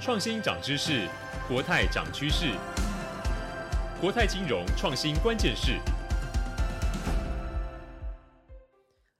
创新涨知识，国泰涨趋势。国泰金融创新关键是。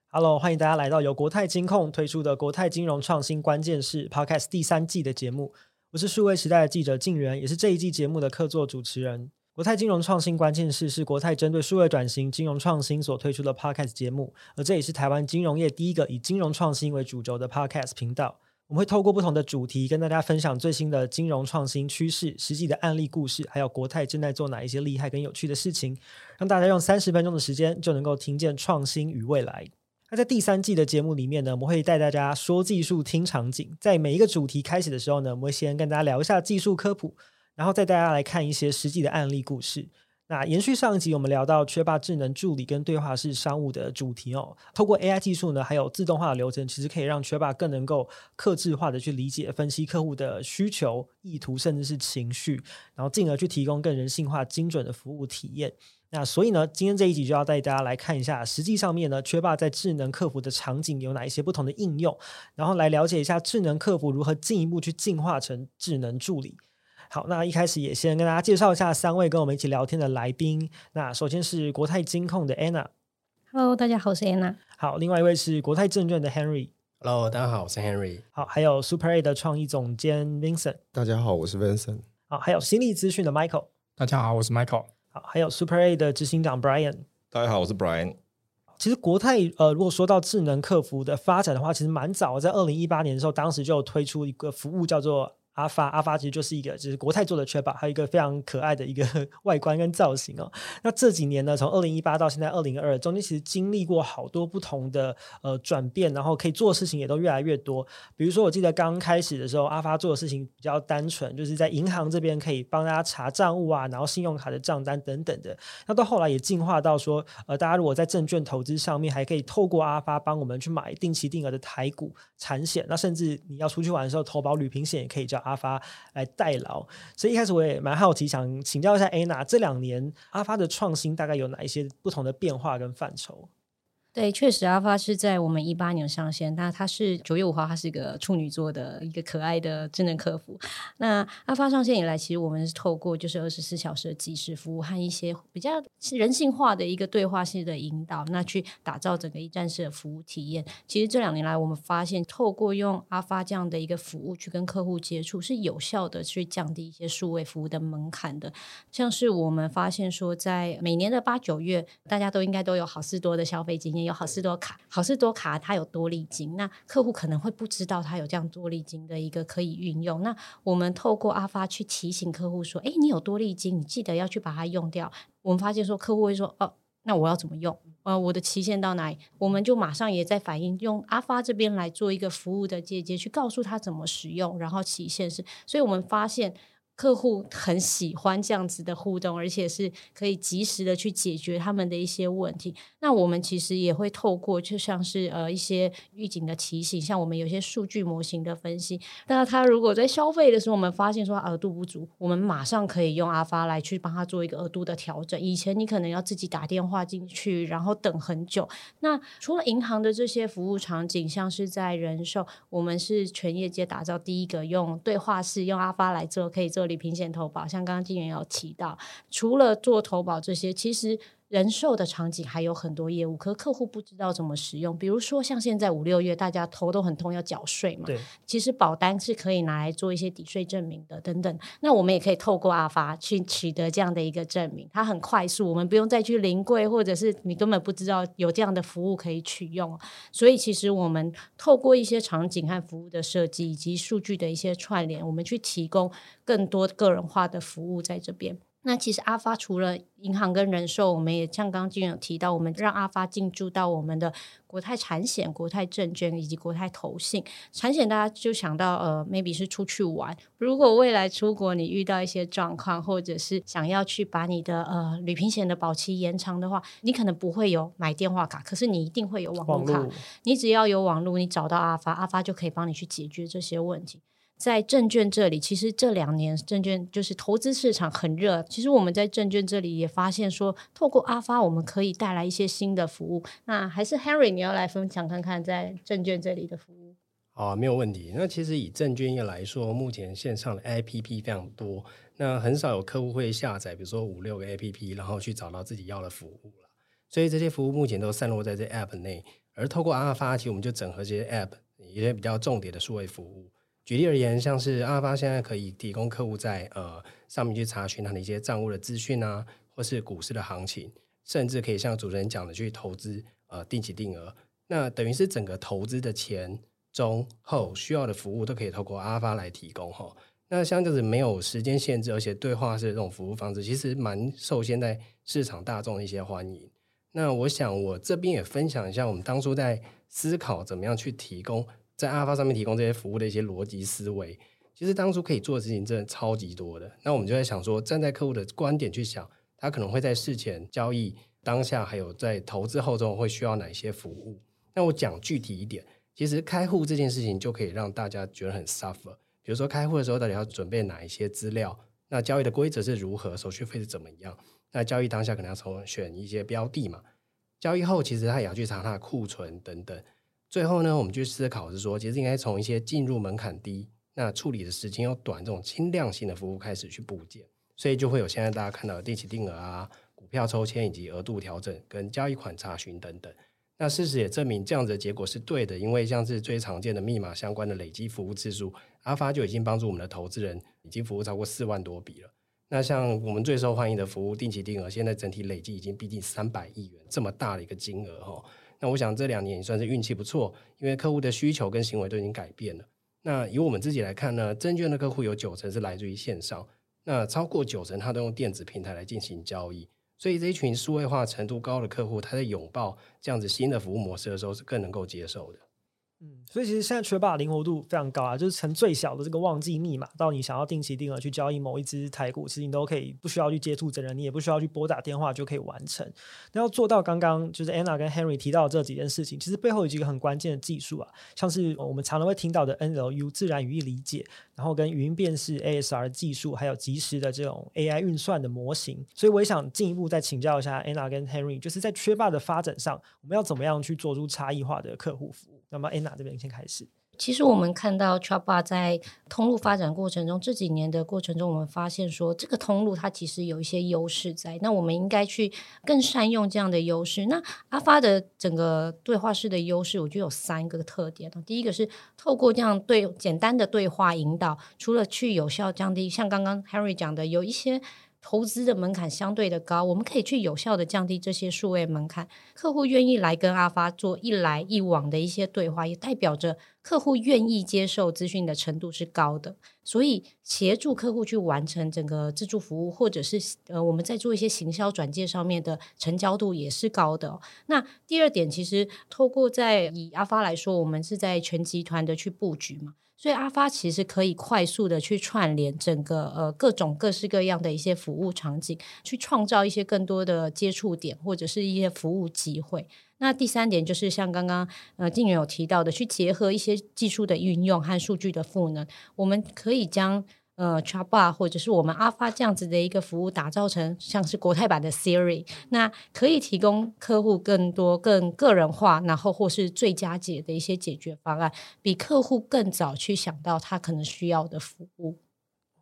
Hello，欢迎大家来到由国泰金控推出的国泰金融创新关键是 Podcast 第三季的节目。我是数位时代的记者静媛，也是这一季节目的客座主持人。国泰金融创新关键是是国泰针对数位转型、金融创新所推出的 Podcast 节目，而这也是台湾金融业第一个以金融创新为主轴的 Podcast 频道。我们会透过不同的主题，跟大家分享最新的金融创新趋势、实际的案例故事，还有国泰正在做哪一些厉害跟有趣的事情，让大家用三十分钟的时间就能够听见创新与未来。那在第三季的节目里面呢，我们会带大家说技术、听场景。在每一个主题开始的时候呢，我们会先跟大家聊一下技术科普，然后再带大家来看一些实际的案例故事。那延续上一集，我们聊到缺霸智能助理跟对话式商务的主题哦。透过 AI 技术呢，还有自动化的流程，其实可以让缺霸更能够客制化的去理解、分析客户的需求、意图，甚至是情绪，然后进而去提供更人性化、精准的服务体验。那所以呢，今天这一集就要带大家来看一下，实际上面呢，缺霸在智能客服的场景有哪一些不同的应用，然后来了解一下智能客服如何进一步去进化成智能助理。好，那一开始也先跟大家介绍一下三位跟我们一起聊天的来宾。那首先是国泰金控的 Anna。Hello，大家好，我是 Anna。好，另外一位是国泰证券的 Henry。Hello，大家好，我是 Henry。好，还有 Super A 的创意总监 Vincent。大家好，我是 Vincent。好，还有新力资讯的 Michael。大家好，我是 Michael。好，还有 Super A 的执行长 Brian。大家好，我是 Brian。其实国泰呃，如果说到智能客服的发展的话，其实蛮早，在二零一八年的时候，当时就推出一个服务叫做。阿发阿发其实就是一个，就是国泰做的缺霸，还有一个非常可爱的一个 外观跟造型哦。那这几年呢，从二零一八到现在二零二二，中间其实经历过好多不同的呃转变，然后可以做的事情也都越来越多。比如说，我记得刚开始的时候，阿发做的事情比较单纯，就是在银行这边可以帮大家查账务啊，然后信用卡的账单等等的。那到后来也进化到说，呃，大家如果在证券投资上面，还可以透过阿发帮我们去买定期定额的台股产险，那甚至你要出去玩的时候投保旅平险，也可以叫阿阿发来代劳，所以一开始我也蛮好奇，想请教一下 Anna，这两年阿发的创新大概有哪一些不同的变化跟范畴？对，确实，阿发是在我们一八年上线。那它是九月五号，它是一个处女座的一个可爱的智能客服。那阿发上线以来，其实我们是透过就是二十四小时的即时服务和一些比较人性化的一个对话式的引导，那去打造整个一站式的服务体验。其实这两年来，我们发现透过用阿发这样的一个服务去跟客户接触，是有效的去降低一些数位服务的门槛的。像是我们发现说，在每年的八九月，大家都应该都有好事多的消费经验。好事多卡，好事多卡它有多利金，那客户可能会不知道它有这样多利金的一个可以运用。那我们透过阿发去提醒客户说：“哎，你有多利金，你记得要去把它用掉。”我们发现说客户会说：“哦，那我要怎么用？呃，我的期限到哪里？”我们就马上也在反映，用阿发这边来做一个服务的阶阶，去告诉他怎么使用，然后期限是。所以我们发现。客户很喜欢这样子的互动，而且是可以及时的去解决他们的一些问题。那我们其实也会透过，就像是呃一些预警的提醒，像我们有些数据模型的分析。那他如果在消费的时候，我们发现说额度不足，我们马上可以用阿发来去帮他做一个额度的调整。以前你可能要自己打电话进去，然后等很久。那除了银行的这些服务场景，像是在人寿，我们是全业界打造第一个用对话式用阿发来做，可以做。理平险投保，像刚刚金源有提到，除了做投保这些，其实。人寿的场景还有很多业务，可是客户不知道怎么使用。比如说，像现在五六月，大家头都很痛，要缴税嘛。对。其实保单是可以拿来做一些抵税证明的，等等。那我们也可以透过阿发去取得这样的一个证明，它很快速，我们不用再去临柜，或者是你根本不知道有这样的服务可以取用。所以，其实我们透过一些场景和服务的设计，以及数据的一些串联，我们去提供更多个人化的服务在这边。那其实阿发除了银行跟人寿，我们也像刚刚静媛有提到，我们让阿发进驻到我们的国泰产险、国泰证券以及国泰投信。产险大家就想到呃，maybe 是出去玩。如果未来出国你遇到一些状况，或者是想要去把你的呃旅平险的保期延长的话，你可能不会有买电话卡，可是你一定会有网络卡。你只要有网络，你找到阿发，阿发就可以帮你去解决这些问题。在证券这里，其实这两年证券就是投资市场很热。其实我们在证券这里也发现说，透过阿发，我们可以带来一些新的服务。那还是 Henry，你要来分享看看在证券这里的服务。好，没有问题。那其实以证券业来说，目前线上的 APP 非常多，那很少有客户会下载，比如说五六个 APP，然后去找到自己要的服务了。所以这些服务目前都散落在这 App 内，而透过阿尔法，其实我们就整合这些 App 一些比较重点的数位服务。举例而言，像是阿尔法现在可以提供客户在呃上面去查询他的一些账务的资讯啊，或是股市的行情，甚至可以像主持人讲的去投资呃定期定额，那等于是整个投资的前。中后需要的服务都可以透过阿发来提供哈。那像这样子没有时间限制，而且对话式的这种服务方式，其实蛮受现在市场大众的一些欢迎。那我想我这边也分享一下，我们当初在思考怎么样去提供在阿发上面提供这些服务的一些逻辑思维。其实当初可以做的事情真的超级多的。那我们就在想说，站在客户的观点去想，他可能会在事前交易当下，还有在投资后中会需要哪些服务。那我讲具体一点。其实开户这件事情就可以让大家觉得很 suffer。比如说开户的时候，到底要准备哪一些资料？那交易的规则是如何？手续费是怎么样？那交易当下可能要从选一些标的嘛？交易后其实他也要去查他的库存等等。最后呢，我们去思考是说，其实应该从一些进入门槛低、那处理的时间又短这种轻量性的服务开始去布建，所以就会有现在大家看到的定期定额啊、股票抽签以及额度调整跟交易款查询等等。那事实也证明这样子的结果是对的，因为像是最常见的密码相关的累积服务次数，阿发就已经帮助我们的投资人已经服务超过四万多笔了。那像我们最受欢迎的服务定期定额，现在整体累计已经逼近三百亿元这么大的一个金额哈。那我想这两年也算是运气不错，因为客户的需求跟行为都已经改变了。那以我们自己来看呢，证券的客户有九成是来自于线上，那超过九成他都用电子平台来进行交易。所以这一群数位化程度高的客户，他在拥抱这样子新的服务模式的时候，是更能够接受的。嗯，所以其实现在缺霸灵活度非常高啊，就是从最小的这个忘记密码，到你想要定期定额去交易某一只台股，其实你都可以不需要去接触真人，你也不需要去拨打电话就可以完成。那要做到刚刚就是 Anna 跟 Henry 提到这几件事情，其实背后有几个很关键的技术啊，像是我们常常会听到的 NLU 自然语义理解，然后跟语音辨识 ASR 技术，还有即时的这种 AI 运算的模型。所以我也想进一步再请教一下 Anna 跟 Henry，就是在缺霸的发展上，我们要怎么样去做出差异化的客户服务？那么 Anna 这边先开始。其实我们看到 Chatbot 在通路发展过程中，这几年的过程中，我们发现说，这个通路它其实有一些优势在。那我们应该去更善用这样的优势。那阿发的整个对话式的优势，我觉得有三个特点。第一个是透过这样对简单的对话引导，除了去有效降低，像刚刚 Henry 讲的，有一些。投资的门槛相对的高，我们可以去有效的降低这些数位门槛。客户愿意来跟阿发做一来一往的一些对话，也代表着客户愿意接受资讯的程度是高的。所以协助客户去完成整个自助服务，或者是呃我们在做一些行销转介上面的成交度也是高的。那第二点，其实透过在以阿发来说，我们是在全集团的去布局嘛。所以阿发其实可以快速的去串联整个呃各种各式各样的一些服务场景，去创造一些更多的接触点或者是一些服务机会。那第三点就是像刚刚呃静远有提到的，去结合一些技术的运用和数据的赋能，我们可以将。呃，Chatbot 或者是我们阿发这样子的一个服务，打造成像是国泰版的 Siri，那可以提供客户更多、更个人化，然后或是最佳解的一些解决方案，比客户更早去想到他可能需要的服务。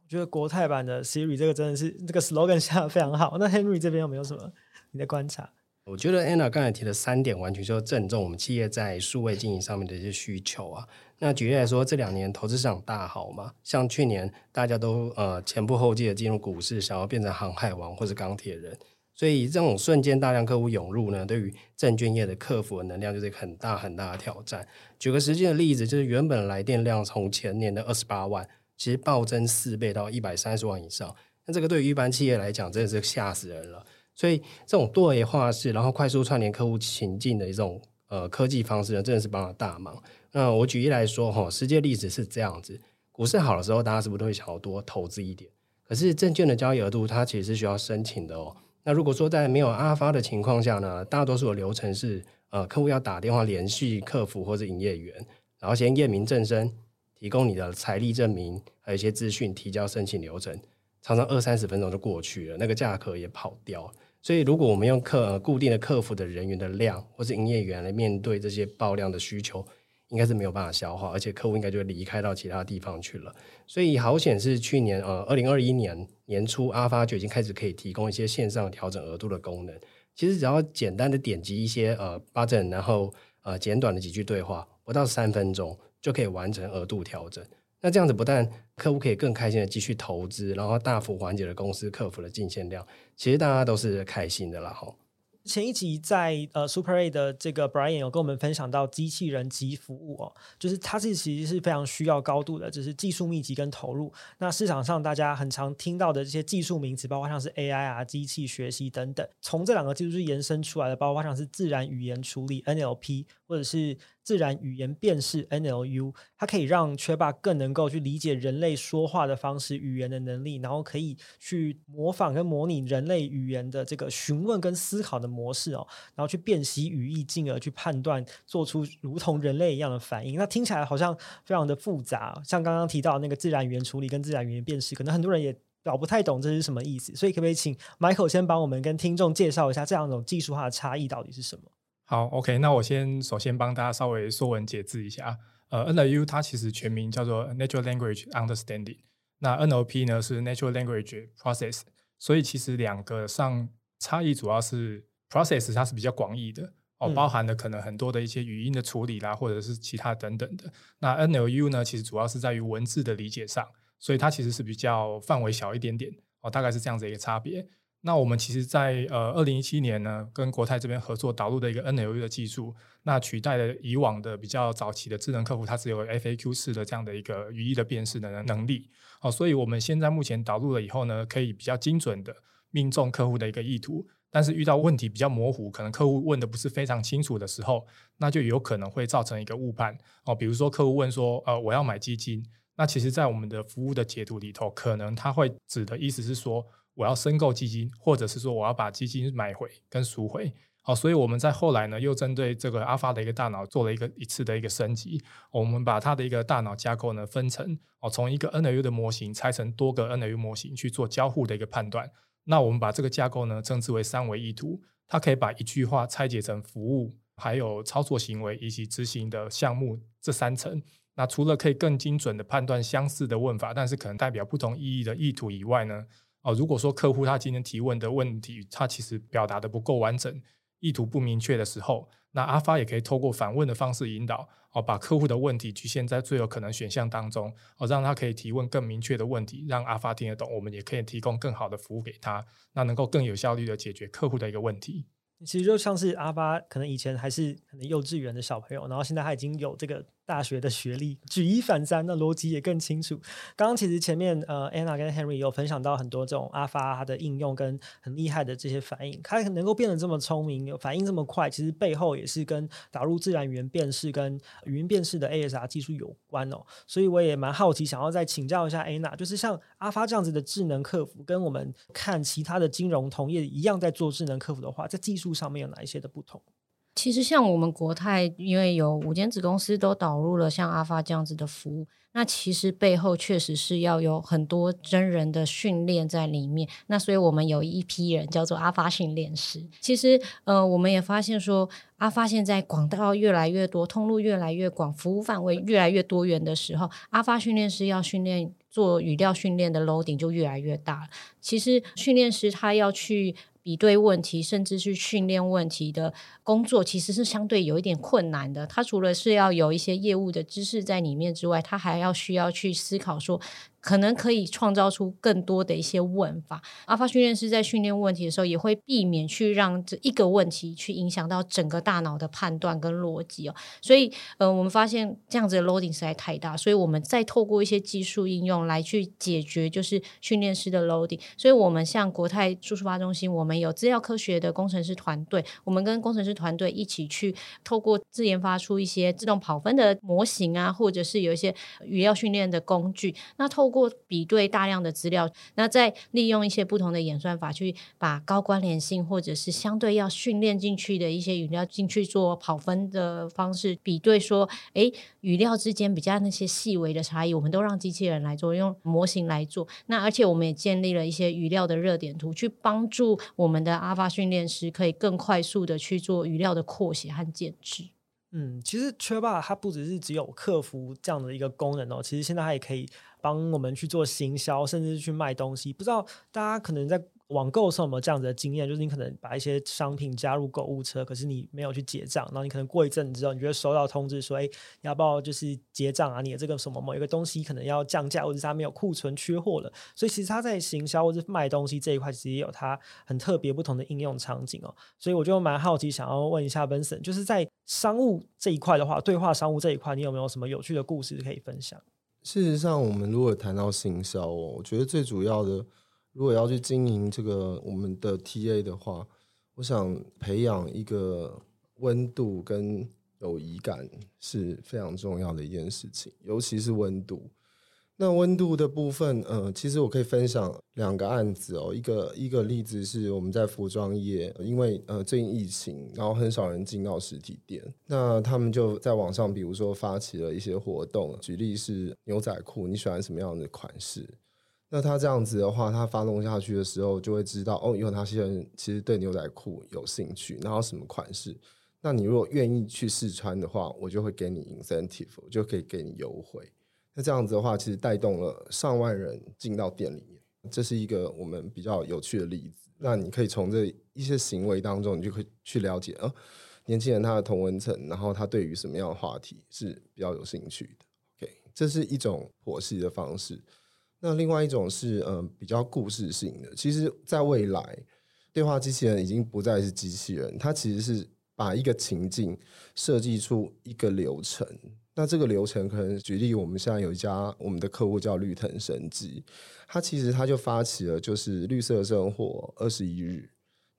我觉得国泰版的 Siri 这个真的是这个 slogan 下的非常好。那 Henry 这边有没有什么你的观察？我觉得 Anna 刚才提的三点，完全就正中我们企业在数位经营上面的一些需求啊。那举例来说，这两年投资市场大好嘛，像去年大家都呃前仆后继的进入股市，想要变成航海王或者钢铁人，所以这种瞬间大量客户涌入呢，对于证券业的客服的能量就是一个很大很大的挑战。举个实际的例子，就是原本来电量从前年的二十八万，其实暴增四倍到一百三十万以上。那这个对于一般企业来讲，真的是吓死人了。所以这种多维化式，然后快速串联客户情境的一种呃科技方式呢，真的是帮了大忙。那我举例来说哈，实际例子是这样子：股市好的时候，大家是不是都会想要多投资一点？可是证券的交易额度，它其实是需要申请的哦。那如果说在没有阿发的情况下呢，大多数的流程是呃，客户要打电话联系客服或者营业员，然后先验明正身，提供你的财力证明，还有一些资讯，提交申请流程，常常二三十分钟就过去了，那个价格也跑掉。所以，如果我们用客固定的客服的人员的量，或是营业员来面对这些爆量的需求，应该是没有办法消化，而且客户应该就会离开到其他地方去了。所以好险是去年呃二零二一年年初，阿发就已经开始可以提供一些线上调整额度的功能。其实只要简单的点击一些呃 button，然后呃简短的几句对话，不到三分钟就可以完成额度调整。那这样子不但客户可以更开心的继续投资，然后大幅缓解了公司客服的进线量，其实大家都是开心的啦哈。前一集在呃 Super A 的这个 Brian 有跟我们分享到机器人及服务哦，就是它是其实是非常需要高度的，就是技术密集跟投入。那市场上大家很常听到的这些技术名词，包括像是 AI 啊、机器学习等等，从这两个技术是延伸出来的，包括像是自然语言处理 NLP 或者是。自然语言辨识 NLU，它可以让缺霸更能够去理解人类说话的方式、语言的能力，然后可以去模仿跟模拟人类语言的这个询问跟思考的模式哦，然后去辨析语义，进而去判断，做出如同人类一样的反应。那听起来好像非常的复杂，像刚刚提到那个自然语言处理跟自然语言辨识，可能很多人也搞不太懂这是什么意思。所以可不可以请 Michael 先帮我们跟听众介绍一下这两种技术化的差异到底是什么？好，OK，那我先首先帮大家稍微说文解字一下。呃，NLU 它其实全名叫做 Natural Language Understanding，那 NLP 呢是 Natural Language Process，所以其实两个上差异主要是 Process 它是比较广义的哦，包含了可能很多的一些语音的处理啦，或者是其他等等的。那 NLU 呢，其实主要是在于文字的理解上，所以它其实是比较范围小一点点哦，大概是这样子一个差别。那我们其实在，呃二零一七年呢，跟国泰这边合作导入的一个 NLU 的技术，那取代了以往的比较早期的智能客服，它只有 FAQ 式的这样的一个语义的辨识的能力。哦，所以我们现在目前导入了以后呢，可以比较精准的命中客户的一个意图。但是遇到问题比较模糊，可能客户问的不是非常清楚的时候，那就有可能会造成一个误判。哦，比如说客户问说，呃，我要买基金，那其实在我们的服务的解读里头，可能他会指的意思是说。我要申购基金，或者是说我要把基金买回跟赎回，好，所以我们在后来呢，又针对这个阿发的一个大脑做了一个一次的一个升级，我们把它的一个大脑架构呢分成哦，从一个 NLU 的模型拆成多个 NLU 模型去做交互的一个判断。那我们把这个架构呢称之为三维意图，它可以把一句话拆解成服务、还有操作行为以及执行的项目这三层。那除了可以更精准的判断相似的问法，但是可能代表不同意义的意图以外呢，哦，如果说客户他今天提问的问题，他其实表达的不够完整，意图不明确的时候，那阿发也可以透过反问的方式引导，哦，把客户的问题局限在最有可能选项当中，哦，让他可以提问更明确的问题，让阿发听得懂，我们也可以提供更好的服务给他，那能够更有效率的解决客户的一个问题。其实就像是阿发，可能以前还是可能幼稚园的小朋友，然后现在他已经有这个。大学的学历，举一反三，那逻辑也更清楚。刚刚其实前面呃，Anna 跟 Henry 有分享到很多这种阿发它的应用跟很厉害的这些反应，它能够变得这么聪明，有反应这么快，其实背后也是跟导入自然语言辨识跟语音辨识的 ASR 技术有关哦。所以我也蛮好奇，想要再请教一下 Anna，就是像阿发这样子的智能客服，跟我们看其他的金融同业一样在做智能客服的话，在技术上面有哪一些的不同？其实像我们国泰，因为有五间子公司都导入了像阿发这样子的服务，那其实背后确实是要有很多真人的训练在里面。那所以我们有一批人叫做阿发训练师。其实呃，我们也发现说，阿发现在广告越来越多，通路越来越广，服务范围越来越多元的时候，阿发训练师要训练做语料训练的 loading 就越来越大。其实训练师他要去。比对问题，甚至去训练问题的工作，其实是相对有一点困难的。他除了是要有一些业务的知识在里面之外，他还要需要去思考说。可能可以创造出更多的一些问法。阿发训练师在训练问题的时候，也会避免去让这一个问题去影响到整个大脑的判断跟逻辑哦。所以，呃，我们发现这样子的 loading 实在太大，所以我们再透过一些技术应用来去解决，就是训练师的 loading。所以我们像国泰数数发中心，我们有资料科学的工程师团队，我们跟工程师团队一起去透过自研发出一些自动跑分的模型啊，或者是有一些语料训练的工具。那透过过比对大量的资料，那再利用一些不同的演算法，去把高关联性或者是相对要训练进去的一些语料进去做跑分的方式比对，说，诶，语料之间比较那些细微的差异，我们都让机器人来做，用模型来做。那而且我们也建立了一些语料的热点图，去帮助我们的阿发训练师可以更快速的去做语料的扩写和检视。嗯，其实 Chatbot 它不只是只有客服这样的一个功能哦，其实现在它也可以帮我们去做行销，甚至是去卖东西。不知道大家可能在网购上有没有这样子的经验？就是你可能把一些商品加入购物车，可是你没有去结账，然后你可能过一阵子之后，你就会收到通知说，哎，要不要就是结账啊？你的这个什么某一个东西可能要降价，或者是它没有库存缺货了。所以其实它在行销或者卖东西这一块，其实也有它很特别不同的应用场景哦。所以我就蛮好奇，想要问一下 Vincent，就是在商务这一块的话，对话商务这一块，你有没有什么有趣的故事可以分享？事实上，我们如果谈到行销哦，我觉得最主要的。如果要去经营这个我们的 TA 的话，我想培养一个温度跟友谊感是非常重要的一件事情，尤其是温度。那温度的部分，呃，其实我可以分享两个案子哦。一个一个例子是我们在服装业，因为呃最近疫情，然后很少人进到实体店，那他们就在网上，比如说发起了一些活动，举例是牛仔裤，你喜欢什么样的款式？那他这样子的话，他发动下去的时候，就会知道哦，因为他现在其实对牛仔裤有兴趣，然后什么款式。那你如果愿意去试穿的话，我就会给你 incentive，我就可以给你优惠。那这样子的话，其实带动了上万人进到店里面，这是一个我们比较有趣的例子。那你可以从这一些行为当中，你就可以去了解，哦，年轻人他的同温层，然后他对于什么样的话题是比较有兴趣的。OK，这是一种剖析的方式。那另外一种是，嗯、比较故事性的。其实，在未来，对话机器人已经不再是机器人，它其实是把一个情境设计出一个流程。那这个流程可能举例，我们现在有一家我们的客户叫绿藤生机，它其实它就发起了就是绿色生活二十一日。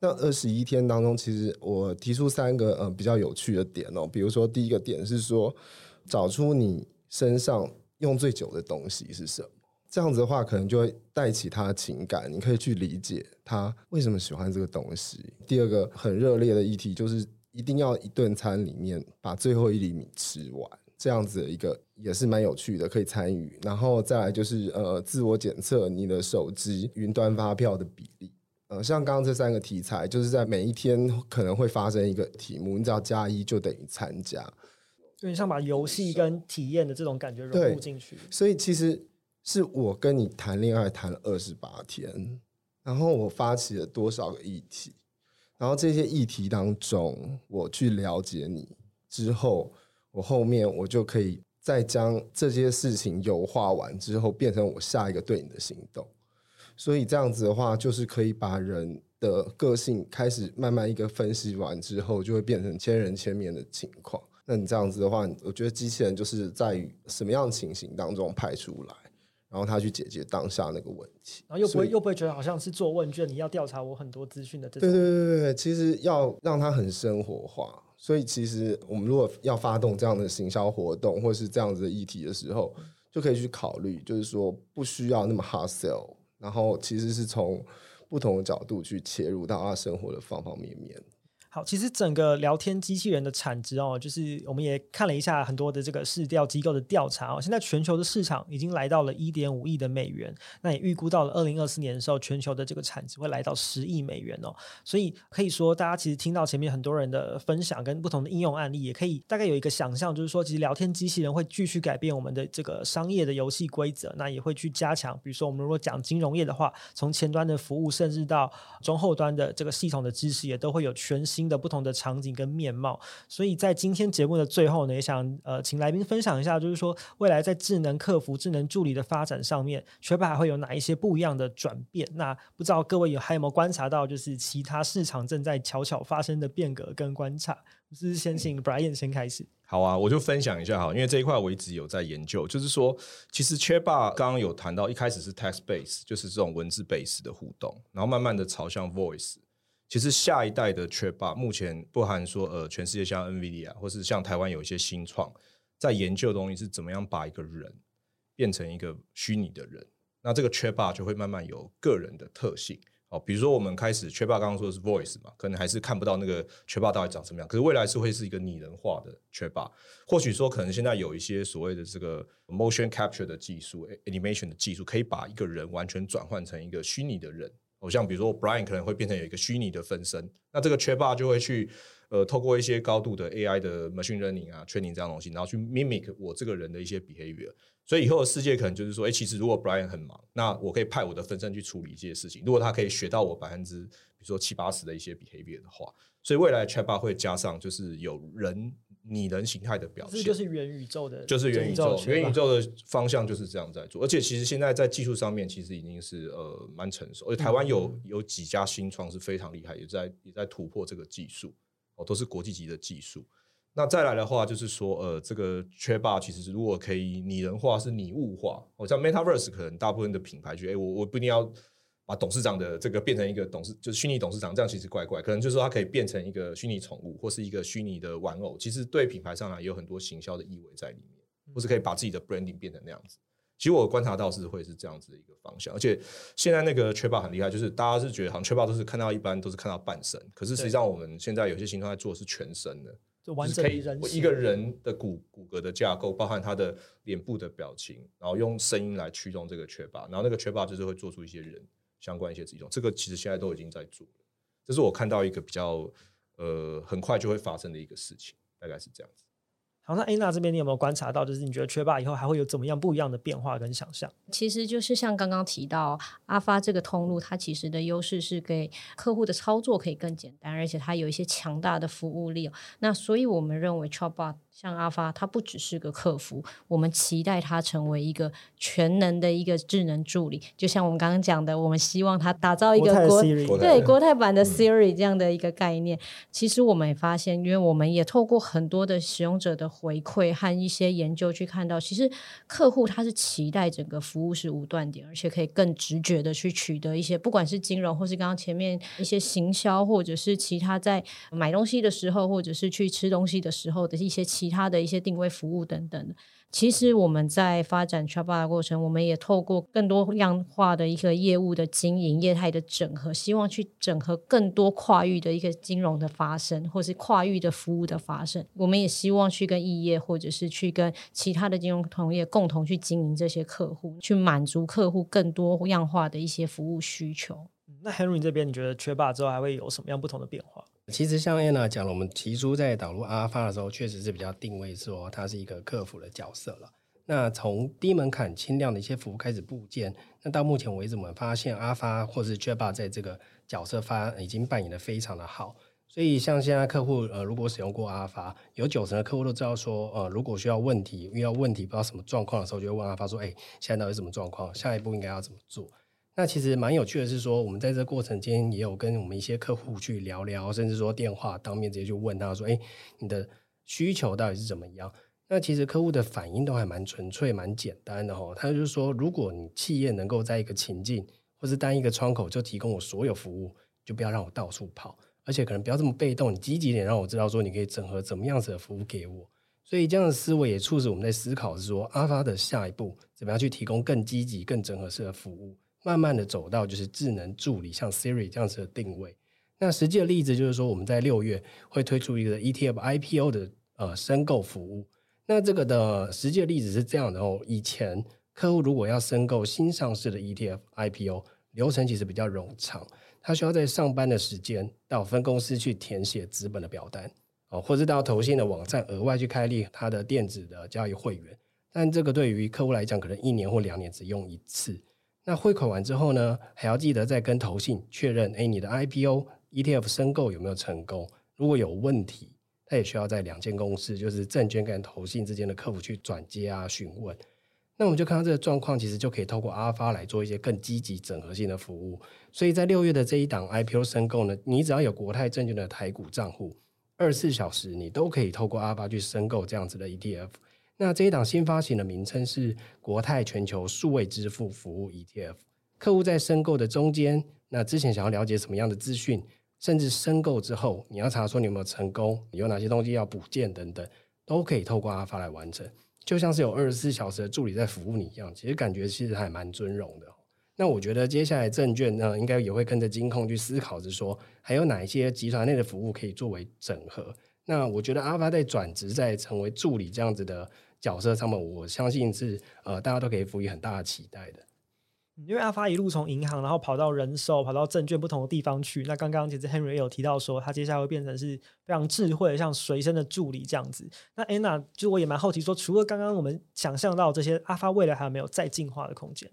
那二十一天当中，其实我提出三个嗯、比较有趣的点哦，比如说第一个点是说，找出你身上用最久的东西是什么。这样子的话，可能就会带起他的情感，你可以去理解他为什么喜欢这个东西。第二个很热烈的议题就是，一定要一顿餐里面把最后一粒米吃完，这样子的一个也是蛮有趣的，可以参与。然后再来就是呃，自我检测你的手机云端发票的比例。呃，像刚刚这三个题材，就是在每一天可能会发生一个题目，你只要加一就等于参加，有点像把游戏跟体验的这种感觉融入进去。所以其实。是我跟你谈恋爱谈了二十八天，然后我发起了多少个议题，然后这些议题当中，我去了解你之后，我后面我就可以再将这些事情优化完之后，变成我下一个对你的行动。所以这样子的话，就是可以把人的个性开始慢慢一个分析完之后，就会变成千人千面的情况。那你这样子的话，我觉得机器人就是在什么样情形当中派出来。然后他去解决当下那个问题，然后又不会又不会觉得好像是做问卷，你要调查我很多资讯的这种。对对对对，其实要让他很生活化。所以其实我们如果要发动这样的行销活动，或是这样子的议题的时候，就可以去考虑，就是说不需要那么 hard sell，然后其实是从不同的角度去切入到他生活的方方面面。好，其实整个聊天机器人的产值哦，就是我们也看了一下很多的这个市调机构的调查哦，现在全球的市场已经来到了一点五亿的美元，那也预估到了二零二四年的时候，全球的这个产值会来到十亿美元哦。所以可以说，大家其实听到前面很多人的分享跟不同的应用案例，也可以大概有一个想象，就是说，其实聊天机器人会继续改变我们的这个商业的游戏规则，那也会去加强，比如说我们如果讲金融业的话，从前端的服务，甚至到中后端的这个系统的知识，也都会有全新。新的不同的场景跟面貌，所以在今天节目的最后呢，也想呃请来宾分享一下，就是说未来在智能客服、智能助理的发展上面，Chatbot 还会有哪一些不一样的转变？那不知道各位有还有没有观察到，就是其他市场正在悄悄发生的变革跟观察？是不是先请 Brian 先开始。好啊，我就分享一下哈，因为这一块我一直有在研究，就是说，其实 Chatbot 刚刚有谈到，一开始是 text base，就是这种文字 base 的互动，然后慢慢的朝向 voice。其实下一代的 Chatbot 目前不含说呃，全世界像 NVIDIA 或是像台湾有一些新创在研究的东西是怎么样把一个人变成一个虚拟的人，那这个 Chatbot 就会慢慢有个人的特性哦。比如说我们开始 Chatbot 刚刚说的是 voice 嘛，可能还是看不到那个 Chatbot 到底长什么样，可是未来是会是一个拟人化的 Chatbot。或许说可能现在有一些所谓的这个 motion capture 的技术，animation 的技术，可以把一个人完全转换成一个虚拟的人。哦，像比如说 Brian 可能会变成有一个虚拟的分身，那这个 c h a t b o 就会去呃透过一些高度的 AI 的 machine learning 啊 training 这样东西，然后去 mimic 我这个人的一些 behavior。所以以后的世界可能就是说，哎，其实如果 Brian 很忙，那我可以派我的分身去处理这些事情。如果他可以学到我百分之比如说七八十的一些 behavior 的话，所以未来 c h a t b o 会加上就是有人。拟人形态的表现，就是元宇宙的，就是元宇宙，元宇宙的方向就是这样在做。而且其实现在在技术上面，其实已经是呃蛮成熟。而且台湾有有几家新创是非常厉害，也在也在突破这个技术哦，都是国际级的技术。那再来的话，就是说呃，这个 Chatbot 其实如果可以拟人化，是拟物化。哦，像 Metaverse 可能大部分的品牌觉得，哎，我我不一定要。把董事长的这个变成一个董事，就是虚拟董事长，这样其实怪怪。可能就是说，它可以变成一个虚拟宠物，或是一个虚拟的玩偶。其实对品牌上来也有很多行销的意味在里面，或是可以把自己的 branding 变成那样子。其实我观察到是会是这样子的一个方向。而且现在那个 Chatbot 很厉害，就是大家是觉得好像 Chatbot 都是看到一般都是看到半身，可是实际上我们现在有些新创在做的是全身的，就完整一个人的骨骨骼的架构，包含他的脸部的表情，然后用声音来驱动这个 Chatbot，然后那个 Chatbot 就是会做出一些人。相关一些这种，这个其实现在都已经在做了，这是我看到一个比较呃很快就会发生的一个事情，大概是这样子。好，那 Anna 这边你有没有观察到，就是你觉得 Chatbot 以后还会有怎么样不一样的变化跟想象？其实就是像刚刚提到阿发这个通路，它其实的优势是给客户的操作可以更简单，而且它有一些强大的服务力。那所以我们认为 Chatbot 像阿发，他不只是个客服，我们期待他成为一个全能的一个智能助理。就像我们刚刚讲的，我们希望他打造一个国，国对国泰版的 Siri 这样的一个概念。嗯、其实我们也发现，因为我们也透过很多的使用者的回馈和一些研究去看到，其实客户他是期待整个服务是无断点，而且可以更直觉的去取得一些，不管是金融，或是刚刚前面一些行销，或者是其他在买东西的时候，或者是去吃东西的时候的一些其他的一些定位服务等等的。其实我们在发展 Chatbot 的过程，我们也透过更多样化的一个业务的经营、业态的整合，希望去整合更多跨域的一个金融的发生，或是跨域的服务的发生。我们也希望去跟异业，或者是去跟其他的金融同业共同去经营这些客户，去满足客户更多样化的一些服务需求。那 Henry 这边，你觉得 Chatbot 之后还会有什么样不同的变化？其实像 Anna 讲了，我们提出在导入阿发的时候，确实是比较定位说它是一个客服的角色了。那从低门槛、轻量的一些服务开始部件，那到目前为止，我们发现阿发或是 Chatbot 在这个角色发已经扮演的非常的好。所以像现在客户呃，如果使用过阿发，有九成的客户都知道说，呃，如果需要问题遇到问题不知道什么状况的时候，就会问阿发说，哎，现在到底什么状况？下一步应该要怎么做？那其实蛮有趣的是说，我们在这过程间也有跟我们一些客户去聊聊，甚至说电话当面直接就问他说：“哎，你的需求到底是怎么样？”那其实客户的反应都还蛮纯粹、蛮简单的哈。他就是说，如果你企业能够在一个情境或是单一个窗口就提供我所有服务，就不要让我到处跑，而且可能不要这么被动，你积极点，让我知道说你可以整合怎么样子的服务给我。所以这样的思维也促使我们在思考是说，阿发的下一步怎么样去提供更积极、更整合式的服务。慢慢的走到就是智能助理，像 Siri 这样子的定位。那实际的例子就是说，我们在六月会推出一个 ETF IPO 的呃申购服务。那这个的实际的例子是这样的哦。以前客户如果要申购新上市的 ETF IPO，流程其实比较冗长，他需要在上班的时间到分公司去填写资本的表单哦，或者到投信的网站额外去开立他的电子的交易会员。但这个对于客户来讲，可能一年或两年只用一次。那汇款完之后呢，还要记得再跟投信确认，哎，你的 IPO ETF 申购有没有成功？如果有问题，他也需要在两间公司，就是证券跟投信之间的客服去转接啊询问。那我们就看到这个状况，其实就可以透过阿发来做一些更积极整合性的服务。所以在六月的这一档 IPO 申购呢，你只要有国泰证券的台股账户，二十四小时你都可以透过阿发去申购这样子的 ETF。那这一档新发行的名称是国泰全球数位支付服务 ETF。客户在申购的中间，那之前想要了解什么样的资讯，甚至申购之后，你要查说你有没有成功，有哪些东西要补件等等，都可以透过阿发来完成，就像是有二十四小时的助理在服务你一样。其实感觉其实还蛮尊荣的。那我觉得接下来证券呢，应该也会跟着金控去思考着说，还有哪一些集团内的服务可以作为整合。那我觉得阿发在转职，在成为助理这样子的。角色上面，我相信是呃，大家都可以赋予很大的期待的。因为阿发一路从银行，然后跑到人寿，跑到证券不同的地方去。那刚刚其实 Henry 也有提到说，他接下来会变成是非常智慧，像随身的助理这样子。那 Anna 就我也蛮好奇说，除了刚刚我们想象到这些，阿发未来还有没有再进化的空间？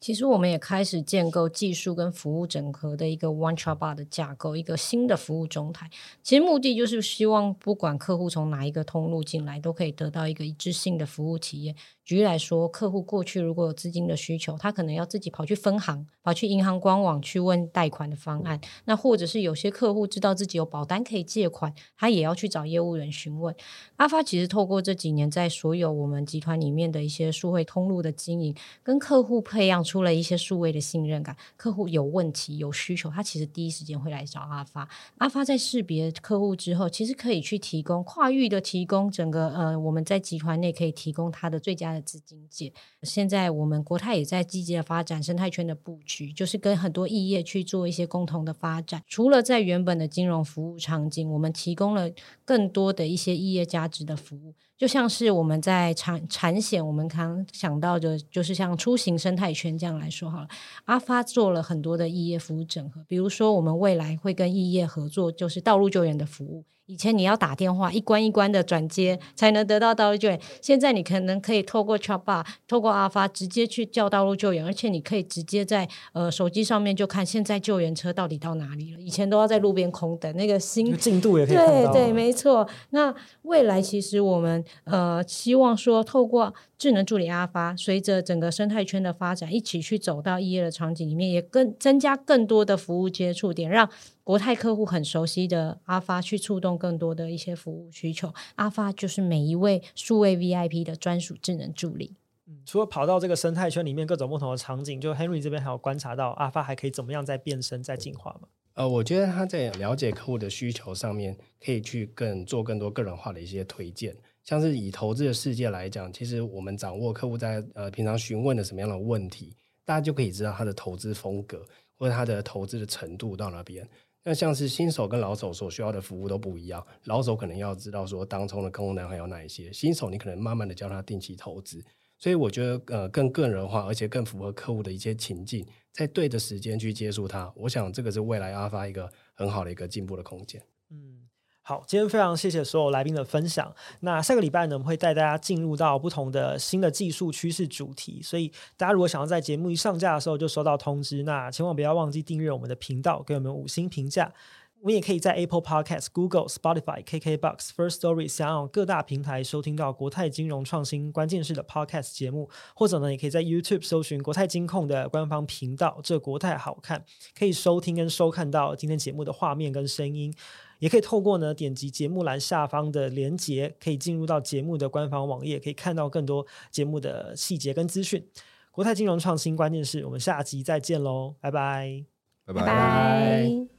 其实我们也开始建构技术跟服务整合的一个 One trabar 的架构，一个新的服务中台。其实目的就是希望，不管客户从哪一个通路进来，都可以得到一个一致性的服务体验。举例来说，客户过去如果有资金的需求，他可能要自己跑去分行，跑去银行官网去问贷款的方案。那或者是有些客户知道自己有保单可以借款，他也要去找业务员询问。阿发其实透过这几年在所有我们集团里面的一些数位通路的经营，跟客户配培养出了一些数位的信任感，客户有问题有需求，他其实第一时间会来找阿发。阿发在识别客户之后，其实可以去提供跨域的提供整个呃，我们在集团内可以提供他的最佳的资金解。现在我们国泰也在积极的发展生态圈的布局，就是跟很多异业去做一些共同的发展。除了在原本的金融服务场景，我们提供了更多的一些异业价值的服务。就像是我们在产产险，我们刚想到的，就是像出行生态圈这样来说好了。阿发做了很多的异业服务整合，比如说我们未来会跟异业合作，就是道路救援的服务。以前你要打电话一关一关的转接才能得到道路救援，现在你可能可以透过 Chatbot，透过阿发直接去叫道路救援，而且你可以直接在呃手机上面就看现在救援车到底到哪里了。以前都要在路边空等，那个新进度也可以。对对，没错。那未来其实我们呃希望说，透过智能助理阿发，随着整个生态圈的发展，一起去走到异业的场景里面，也更增加更多的服务接触点，让。国泰客户很熟悉的阿发去触动更多的一些服务需求，阿发就是每一位数位 VIP 的专属智能助理。嗯，除了跑到这个生态圈里面各种不同的场景，就 Henry 这边还有观察到阿发还可以怎么样再变身、再进化吗？呃，我觉得他在了解客户的需求上面，可以去更做更多个人化的一些推荐。像是以投资的世界来讲，其实我们掌握客户在呃平常询问的什么样的问题，大家就可以知道他的投资风格或者他的投资的程度到哪边。那像是新手跟老手所需要的服务都不一样，老手可能要知道说当中的功能还有哪一些，新手你可能慢慢的教他定期投资，所以我觉得呃更个人化，而且更符合客户的一些情境，在对的时间去接触他，我想这个是未来阿发一个很好的一个进步的空间。嗯。好，今天非常谢谢所有来宾的分享。那下个礼拜呢，我们会带大家进入到不同的新的技术趋势主题。所以大家如果想要在节目一上架的时候就收到通知，那千万不要忘记订阅我们的频道，给我们五星评价。我们也可以在 Apple Podcast、Google、Spotify、KKBox、First Story 想要各大平台收听到国泰金融创新关键式的 Podcast 节目，或者呢，也可以在 YouTube 搜寻国泰金控的官方频道，这国泰好看，可以收听跟收看到今天节目的画面跟声音。也可以透过呢，点击节目栏下方的连接，可以进入到节目的官方网页，可以看到更多节目的细节跟资讯。国泰金融创新关键是，我们下集再见喽，拜拜，拜拜。